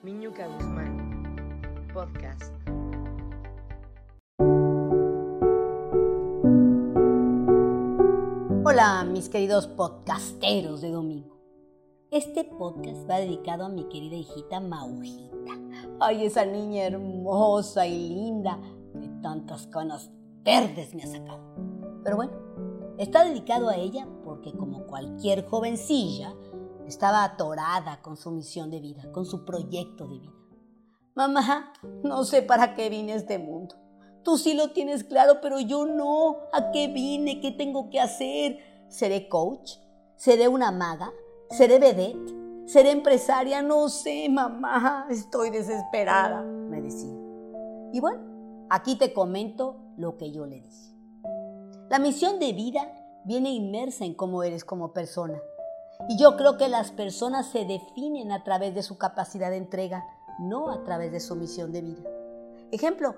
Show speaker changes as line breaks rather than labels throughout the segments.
Miñuca Guzmán, podcast.
Hola, mis queridos podcasteros de domingo. Este podcast va dedicado a mi querida hijita Maujita. Ay, esa niña hermosa y linda que tantas canas verdes me ha sacado. Pero bueno, está dedicado a ella porque como cualquier jovencilla, estaba atorada con su misión de vida, con su proyecto de vida. Mamá, no sé para qué vine a este mundo. Tú sí lo tienes claro, pero yo no. ¿A qué vine? ¿Qué tengo que hacer? ¿Seré coach? ¿Seré una maga? ¿Seré vedette? ¿Seré empresaria? No sé, mamá. Estoy desesperada, me decía. Y bueno, aquí te comento lo que yo le dije. La misión de vida viene inmersa en cómo eres como persona. Y yo creo que las personas se definen a través de su capacidad de entrega, no a través de su misión de vida. Ejemplo,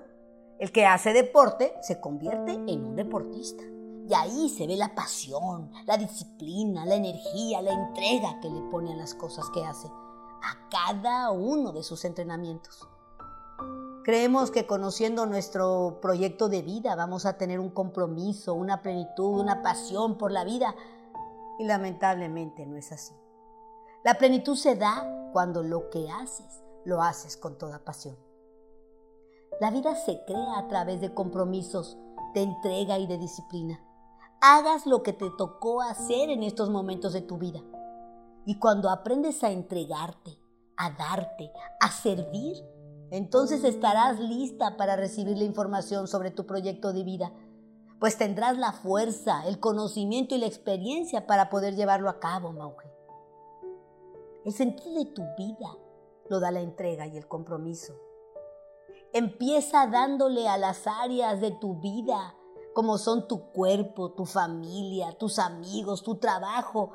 el que hace deporte se convierte en un deportista. Y ahí se ve la pasión, la disciplina, la energía, la entrega que le pone a las cosas que hace, a cada uno de sus entrenamientos. Creemos que conociendo nuestro proyecto de vida vamos a tener un compromiso, una plenitud, una pasión por la vida. Y lamentablemente no es así. La plenitud se da cuando lo que haces lo haces con toda pasión. La vida se crea a través de compromisos, de entrega y de disciplina. Hagas lo que te tocó hacer en estos momentos de tu vida. Y cuando aprendes a entregarte, a darte, a servir, entonces estarás lista para recibir la información sobre tu proyecto de vida, pues tendrás la fuerza, el conocimiento y la experiencia para poder llevarlo a cabo, Mauge. El sentido de tu vida lo da la entrega y el compromiso. Empieza dándole a las áreas de tu vida, como son tu cuerpo, tu familia, tus amigos, tu trabajo,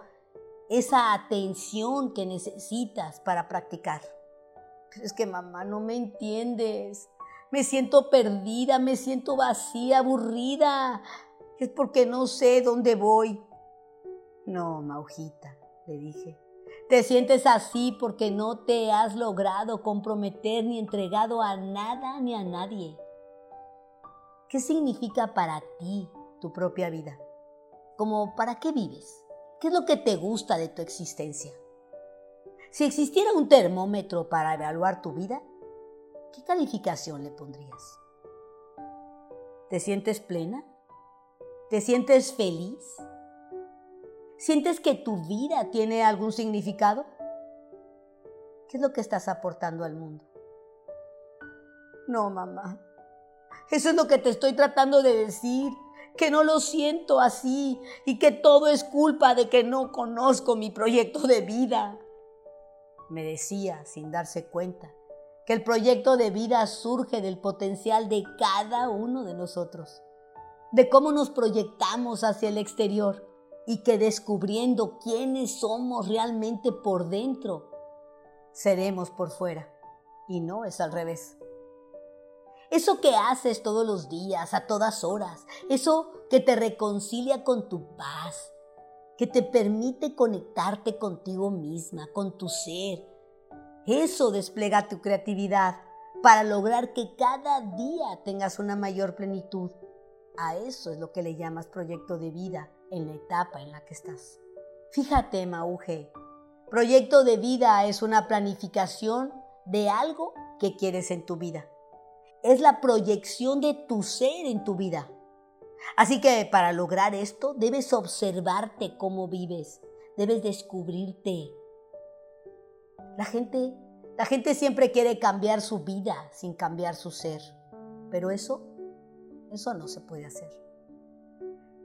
esa atención que necesitas para practicar. Es que mamá, no me entiendes. Me siento perdida, me siento vacía, aburrida. Es porque no sé dónde voy. No, Maujita, le dije. Te sientes así porque no te has logrado comprometer ni entregado a nada ni a nadie. ¿Qué significa para ti tu propia vida? ¿Como para qué vives? ¿Qué es lo que te gusta de tu existencia? Si existiera un termómetro para evaluar tu vida, ¿qué calificación le pondrías? ¿Te sientes plena? ¿Te sientes feliz? ¿Sientes que tu vida tiene algún significado? ¿Qué es lo que estás aportando al mundo? No, mamá. Eso es lo que te estoy tratando de decir, que no lo siento así y que todo es culpa de que no conozco mi proyecto de vida. Me decía, sin darse cuenta, que el proyecto de vida surge del potencial de cada uno de nosotros, de cómo nos proyectamos hacia el exterior y que descubriendo quiénes somos realmente por dentro, seremos por fuera. Y no es al revés. Eso que haces todos los días, a todas horas, eso que te reconcilia con tu paz, que te permite conectarte contigo misma, con tu ser. Eso despliega tu creatividad para lograr que cada día tengas una mayor plenitud. A eso es lo que le llamas proyecto de vida en la etapa en la que estás. Fíjate, Mauge, proyecto de vida es una planificación de algo que quieres en tu vida. Es la proyección de tu ser en tu vida. Así que para lograr esto debes observarte cómo vives, debes descubrirte. La gente, la gente siempre quiere cambiar su vida sin cambiar su ser, pero eso, eso no se puede hacer.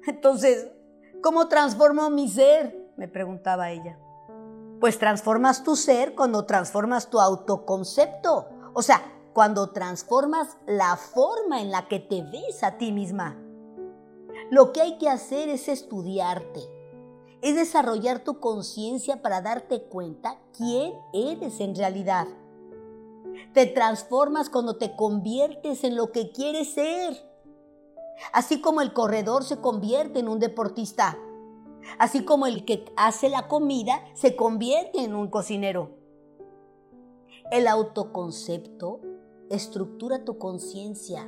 Entonces, ¿Cómo transformo mi ser? Me preguntaba ella. Pues transformas tu ser cuando transformas tu autoconcepto. O sea, cuando transformas la forma en la que te ves a ti misma. Lo que hay que hacer es estudiarte, es desarrollar tu conciencia para darte cuenta quién eres en realidad. Te transformas cuando te conviertes en lo que quieres ser. Así como el corredor se convierte en un deportista. Así como el que hace la comida se convierte en un cocinero. El autoconcepto estructura tu conciencia,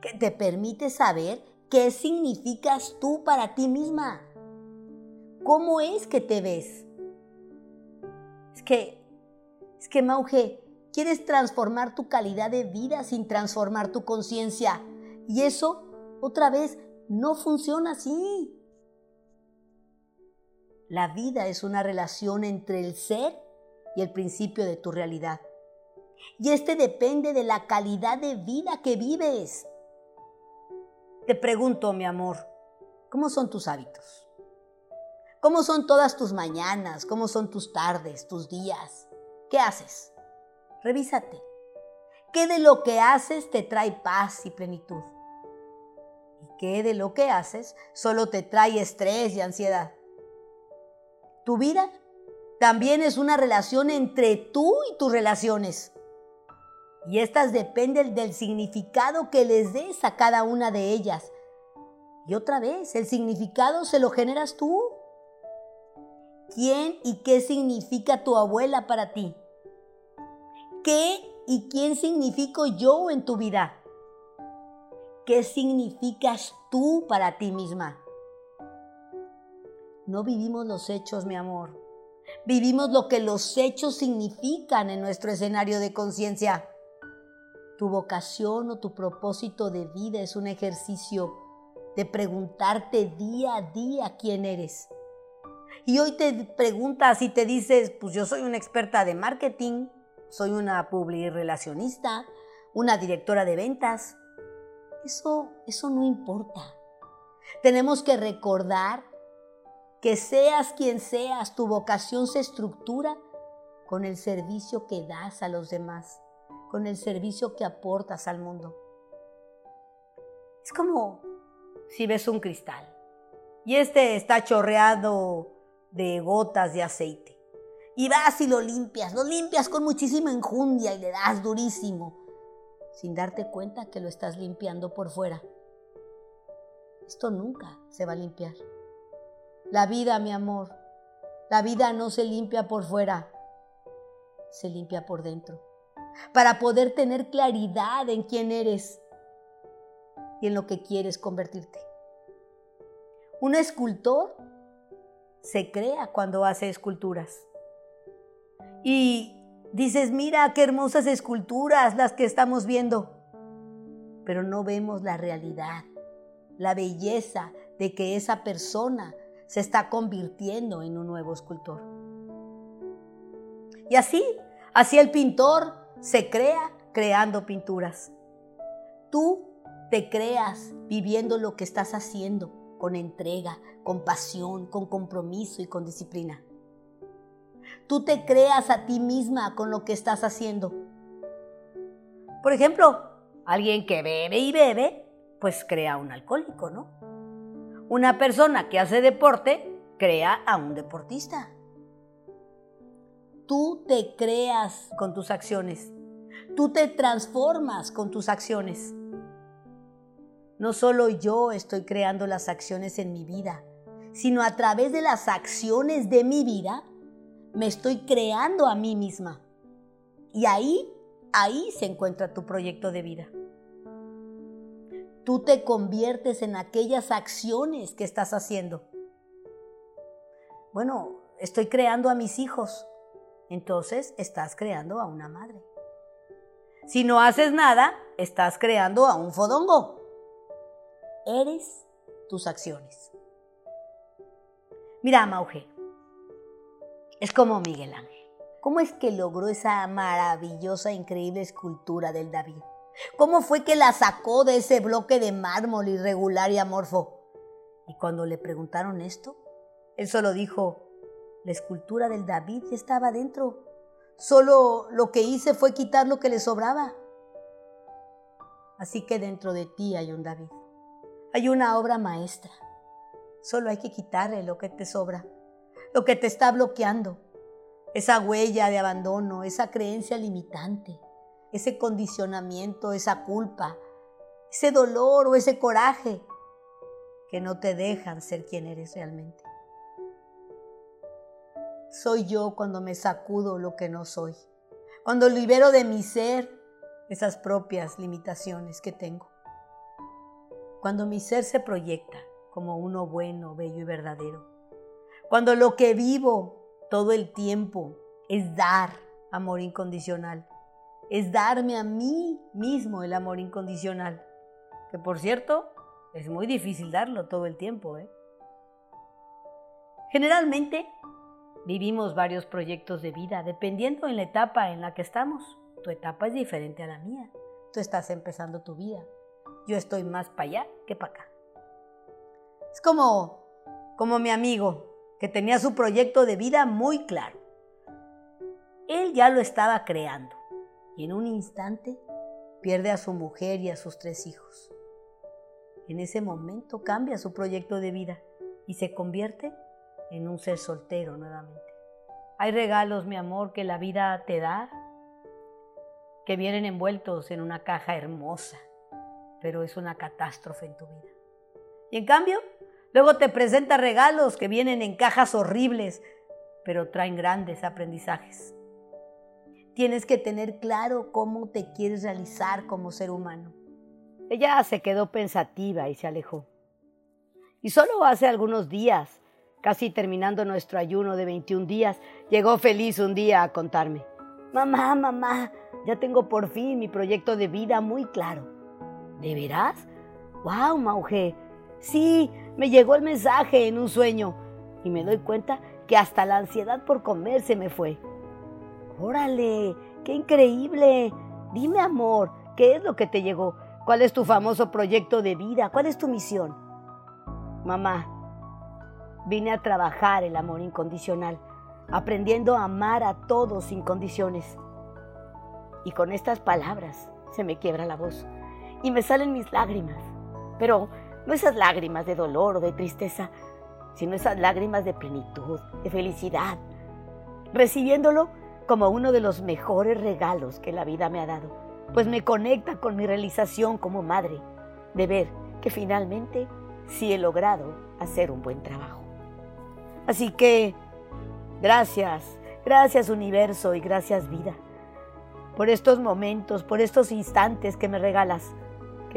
que te permite saber qué significas tú para ti misma. ¿Cómo es que te ves? Es que, es que, Mauge, quieres transformar tu calidad de vida sin transformar tu conciencia. Y eso, otra vez, no funciona así. La vida es una relación entre el ser y el principio de tu realidad. Y este depende de la calidad de vida que vives. Te pregunto, mi amor, ¿cómo son tus hábitos? ¿Cómo son todas tus mañanas? ¿Cómo son tus tardes, tus días? ¿Qué haces? Revísate. ¿Qué de lo que haces te trae paz y plenitud? ¿Y qué de lo que haces solo te trae estrés y ansiedad? Tu vida también es una relación entre tú y tus relaciones. Y estas dependen del significado que les des a cada una de ellas. Y otra vez, el significado se lo generas tú. ¿Quién y qué significa tu abuela para ti? ¿Qué y quién significo yo en tu vida? ¿Qué significas tú para ti misma? No vivimos los hechos, mi amor. Vivimos lo que los hechos significan en nuestro escenario de conciencia. Tu vocación o tu propósito de vida es un ejercicio de preguntarte día a día quién eres. Y hoy te preguntas y te dices, pues yo soy una experta de marketing, soy una relacionista, una directora de ventas. Eso, eso no importa. Tenemos que recordar que seas quien seas, tu vocación se estructura con el servicio que das a los demás, con el servicio que aportas al mundo. Es como si ves un cristal y este está chorreado de gotas de aceite. Y vas y lo limpias, lo limpias con muchísima enjundia y le das durísimo, sin darte cuenta que lo estás limpiando por fuera. Esto nunca se va a limpiar. La vida, mi amor, la vida no se limpia por fuera, se limpia por dentro. Para poder tener claridad en quién eres y en lo que quieres convertirte. Un escultor se crea cuando hace esculturas. Y dices, mira qué hermosas esculturas las que estamos viendo. Pero no vemos la realidad, la belleza de que esa persona se está convirtiendo en un nuevo escultor. Y así, así el pintor se crea creando pinturas. Tú te creas viviendo lo que estás haciendo con entrega, con pasión, con compromiso y con disciplina. Tú te creas a ti misma con lo que estás haciendo. Por ejemplo, alguien que bebe y bebe, pues crea un alcohólico, ¿no? Una persona que hace deporte crea a un deportista. Tú te creas con tus acciones. Tú te transformas con tus acciones. No solo yo estoy creando las acciones en mi vida, sino a través de las acciones de mi vida, me estoy creando a mí misma. Y ahí, ahí se encuentra tu proyecto de vida tú te conviertes en aquellas acciones que estás haciendo. Bueno, estoy creando a mis hijos, entonces estás creando a una madre. Si no haces nada, estás creando a un fodongo. Eres tus acciones. Mira, Mauge, es como Miguel Ángel. ¿Cómo es que logró esa maravillosa, increíble escultura del David? ¿Cómo fue que la sacó de ese bloque de mármol irregular y amorfo? Y cuando le preguntaron esto, él solo dijo, la escultura del David ya estaba dentro. Solo lo que hice fue quitar lo que le sobraba. Así que dentro de ti hay un David. Hay una obra maestra. Solo hay que quitarle lo que te sobra, lo que te está bloqueando, esa huella de abandono, esa creencia limitante, ese condicionamiento, esa culpa, ese dolor o ese coraje que no te dejan ser quien eres realmente. Soy yo cuando me sacudo lo que no soy, Cuando libero de mi ser esas propias limitaciones que tengo. Cuando mi ser se proyecta como uno bueno, bello y verdadero. Cuando lo que vivo todo el tiempo es dar amor incondicional. Es darme a mí mismo el amor incondicional. Que por cierto, es muy difícil darlo todo el tiempo. ¿eh? Generalmente vivimos varios proyectos de vida dependiendo en la etapa en la que estamos. Tu etapa es diferente a la mía. Tú estás empezando tu vida. Yo estoy más para allá que para acá. Es como, como mi amigo que tenía su proyecto de vida muy claro. Él ya lo estaba creando y en un instante pierde a su mujer y a sus tres hijos. En ese momento cambia su proyecto de vida y se convierte en un ser soltero nuevamente. Hay regalos, mi amor, que la vida te da, que vienen envueltos en una caja hermosa, pero es una catástrofe en tu vida. Y en cambio, luego te presenta regalos que vienen en cajas horribles, pero traen grandes aprendizajes. Tienes que tener claro cómo te quieres realizar como ser humano. Ella se quedó pensativa y se alejó. Y solo hace algunos días, casi terminando nuestro ayuno de 21 días, llegó feliz un día a contarme. Mamá, mamá, ya tengo por fin mi proyecto de vida muy claro. ¿De veras? ¡Wow, Mauge! Sí, me llegó el mensaje en un sueño y me doy cuenta que hasta la ansiedad por comer se me fue. ¡Órale! ¡Qué increíble! Dime, amor, ¿qué es lo que te llegó? ¿Cuál es tu famoso proyecto de vida? ¿Cuál es tu misión? Mamá, vine a trabajar el amor incondicional, aprendiendo a amar a todos sin condiciones. Y con estas palabras se me quiebra la voz y me salen mis lágrimas. Pero no esas lágrimas de dolor o de tristeza, sino esas lágrimas de plenitud, de felicidad, recibiéndolo como uno de los mejores regalos que la vida me ha dado pues me conecta con mi realización como madre, de ver que finalmente sí he logrado hacer un buen trabajo. Así que, gracias, gracias universo y gracias vida, por estos momentos, por estos instantes que me regalas,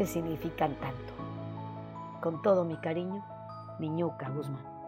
que significan tanto. Con todo mi cariño, Miñuca Guzmán.